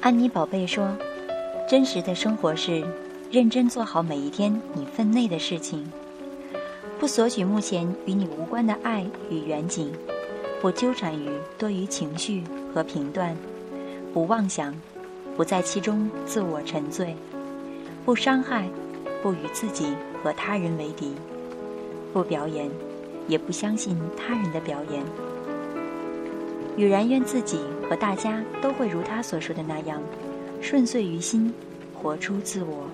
安妮宝贝说：“真实的生活是认真做好每一天你分内的事情，不索取目前与你无关的爱与远景，不纠缠于多余情绪和评断，不妄想，不在其中自我沉醉，不伤害，不与自己和他人为敌，不表演，也不相信他人的表演。”雨然愿自己和大家都会如他所说的那样，顺遂于心，活出自我。